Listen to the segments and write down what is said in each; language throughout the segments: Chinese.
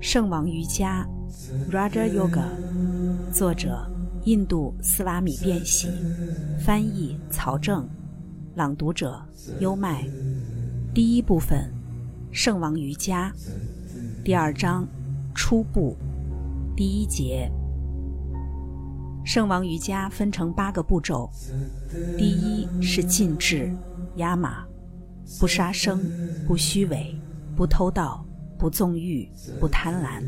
圣王瑜伽 （Raja Yoga），作者印度斯瓦米·变喜，翻译曹正，朗读者优麦。第一部分：圣王瑜伽。第二章：初步。第一节：圣王瑜伽分成八个步骤。第一是禁制，压马，不杀生，不虚伪，不偷盗。不纵欲，不贪婪。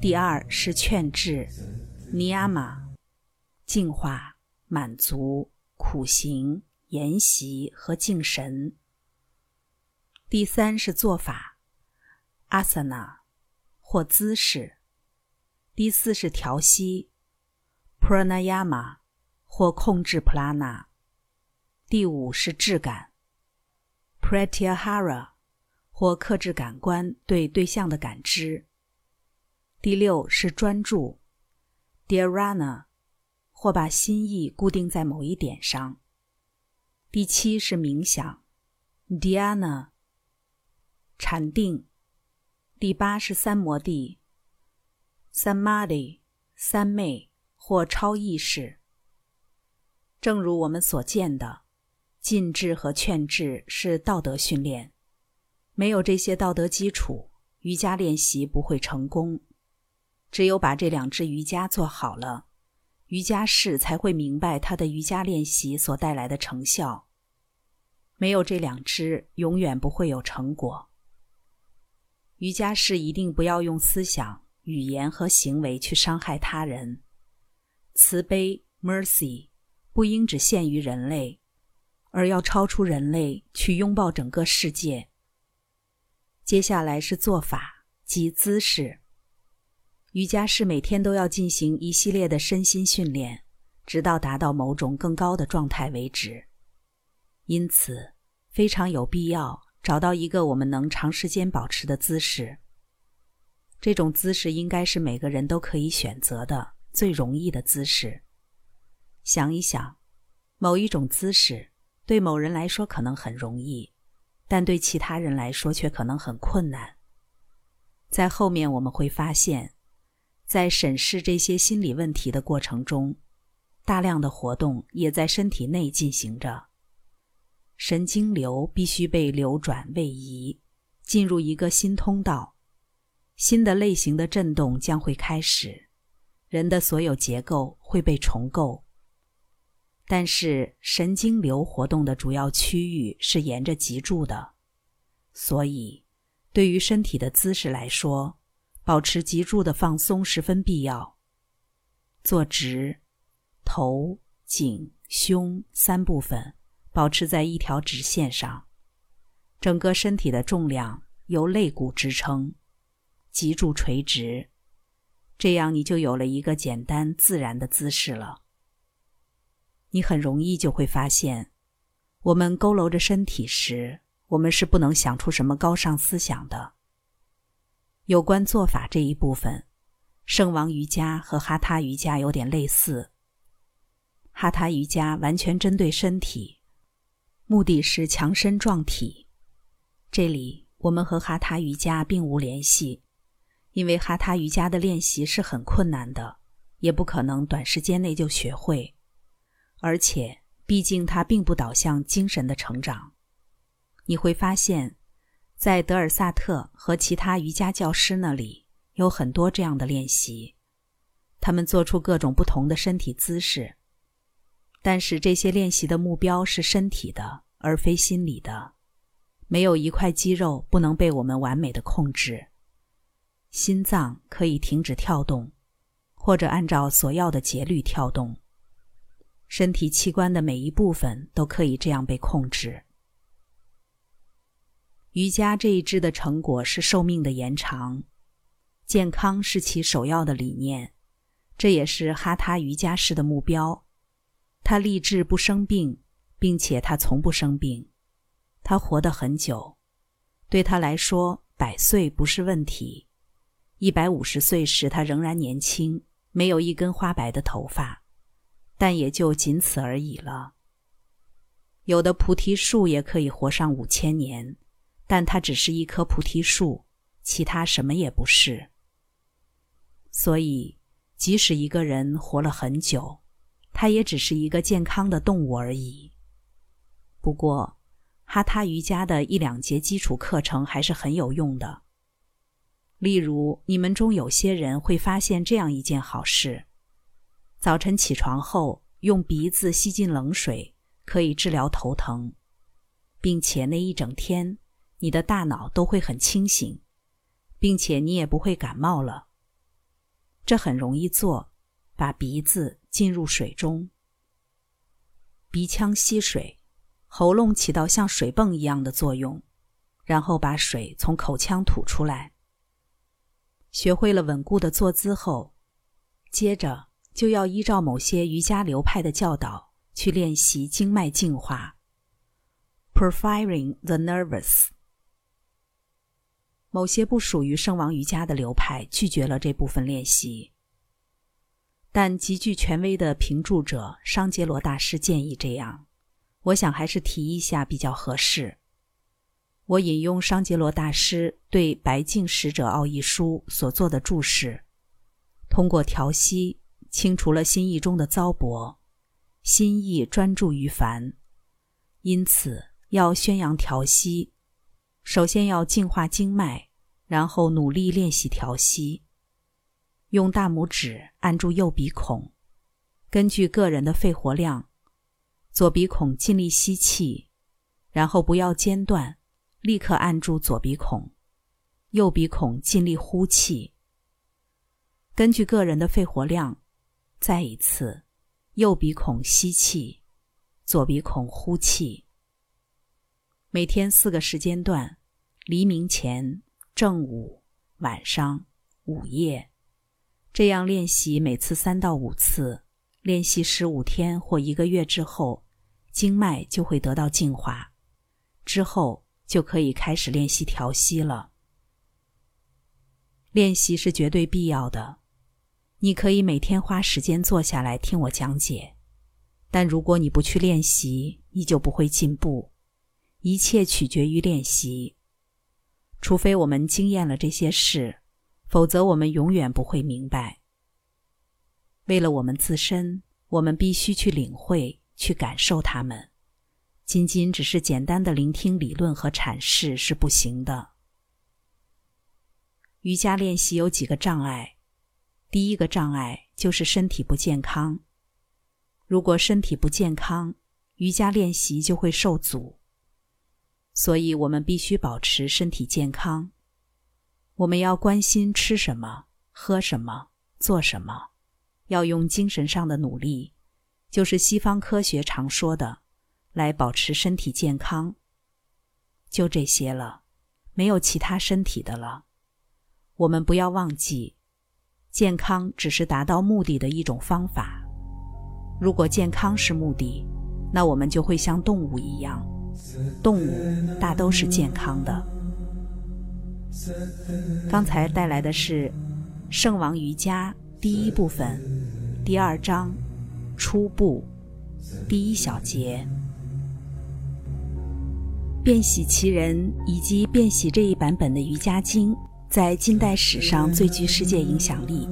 第二是劝制，尼亚玛，净化、满足、苦行、研习和敬神。第三是做法，阿萨那，或姿势。第四是调息，pranayama，或控制普拉纳。第五是质感，pratyahara。或克制感官对对象的感知。第六是专注，dharana，或把心意固定在某一点上。第七是冥想，dhyana，禅定。第八是三摩地，samadhi，三昧或超意识。正如我们所见的，禁制和劝制是道德训练。没有这些道德基础，瑜伽练习不会成功。只有把这两支瑜伽做好了，瑜伽士才会明白他的瑜伽练习所带来的成效。没有这两支，永远不会有成果。瑜伽士一定不要用思想、语言和行为去伤害他人。慈悲 （mercy） 不应只限于人类，而要超出人类，去拥抱整个世界。接下来是做法及姿势。瑜伽是每天都要进行一系列的身心训练，直到达到某种更高的状态为止。因此，非常有必要找到一个我们能长时间保持的姿势。这种姿势应该是每个人都可以选择的最容易的姿势。想一想，某一种姿势对某人来说可能很容易。但对其他人来说却可能很困难。在后面我们会发现，在审视这些心理问题的过程中，大量的活动也在身体内进行着。神经流必须被流转位移，进入一个新通道，新的类型的震动将会开始，人的所有结构会被重构。但是神经流活动的主要区域是沿着脊柱的，所以对于身体的姿势来说，保持脊柱的放松十分必要。坐直，头、颈、胸三部分保持在一条直线上，整个身体的重量由肋骨支撑，脊柱垂直，这样你就有了一个简单自然的姿势了。你很容易就会发现，我们佝偻着身体时，我们是不能想出什么高尚思想的。有关做法这一部分，圣王瑜伽和哈他瑜伽有点类似。哈他瑜伽完全针对身体，目的是强身壮体。这里我们和哈他瑜伽并无联系，因为哈他瑜伽的练习是很困难的，也不可能短时间内就学会。而且，毕竟它并不导向精神的成长。你会发现，在德尔萨特和其他瑜伽教师那里有很多这样的练习，他们做出各种不同的身体姿势。但是这些练习的目标是身体的，而非心理的。没有一块肌肉不能被我们完美的控制。心脏可以停止跳动，或者按照所要的节律跳动。身体器官的每一部分都可以这样被控制。瑜伽这一支的成果是寿命的延长，健康是其首要的理念，这也是哈他瑜伽师的目标。他立志不生病，并且他从不生病。他活得很久，对他来说，百岁不是问题。一百五十岁时，他仍然年轻，没有一根花白的头发。但也就仅此而已了。有的菩提树也可以活上五千年，但它只是一棵菩提树，其他什么也不是。所以，即使一个人活了很久，他也只是一个健康的动物而已。不过，哈他瑜伽的一两节基础课程还是很有用的。例如，你们中有些人会发现这样一件好事：早晨起床后，用鼻子吸进冷水，可以治疗头疼，并且那一整天，你的大脑都会很清醒，并且你也不会感冒了。这很容易做，把鼻子浸入水中，鼻腔吸水，喉咙起到像水泵一样的作用，然后把水从口腔吐出来。学会了稳固的坐姿后，接着就要依照某些瑜伽流派的教导去练习经脉净化 （Profiling the nervous）。某些不属于圣王瑜伽的流派拒绝了这部分练习，但极具权威的评注者商杰罗大师建议这样。我想还是提一下比较合适。我引用商杰罗大师对《白净使者奥义书》所做的注释：通过调息，清除了心意中的糟粕，心意专注于凡，因此要宣扬调息。首先要净化经脉，然后努力练习调息。用大拇指按住右鼻孔，根据个人的肺活量，左鼻孔尽力吸气，然后不要间断，立刻按住左鼻孔，右鼻孔尽力呼气。根据个人的肺活量，再一次，右鼻孔吸气，左鼻孔呼气。每天四个时间段。黎明前、正午、晚上、午夜，这样练习每次三到五次，练习十五天或一个月之后，经脉就会得到净化，之后就可以开始练习调息了。练习是绝对必要的，你可以每天花时间坐下来听我讲解，但如果你不去练习，你就不会进步。一切取决于练习。除非我们经验了这些事，否则我们永远不会明白。为了我们自身，我们必须去领会、去感受它们。仅仅只是简单的聆听理论和阐释是不行的。瑜伽练习有几个障碍，第一个障碍就是身体不健康。如果身体不健康，瑜伽练习就会受阻。所以，我们必须保持身体健康。我们要关心吃什么、喝什么、做什么，要用精神上的努力，就是西方科学常说的，来保持身体健康。就这些了，没有其他身体的了。我们不要忘记，健康只是达到目的的一种方法。如果健康是目的，那我们就会像动物一样。动物大都是健康的。刚才带来的是《圣王瑜伽》第一部分第二章初步第一小节。变喜其人以及变喜这一版本的《瑜伽经》在近代史上最具世界影响力，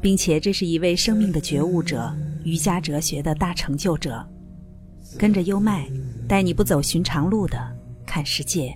并且这是一位生命的觉悟者、瑜伽哲学的大成就者。跟着优麦。带你不走寻常路的看世界。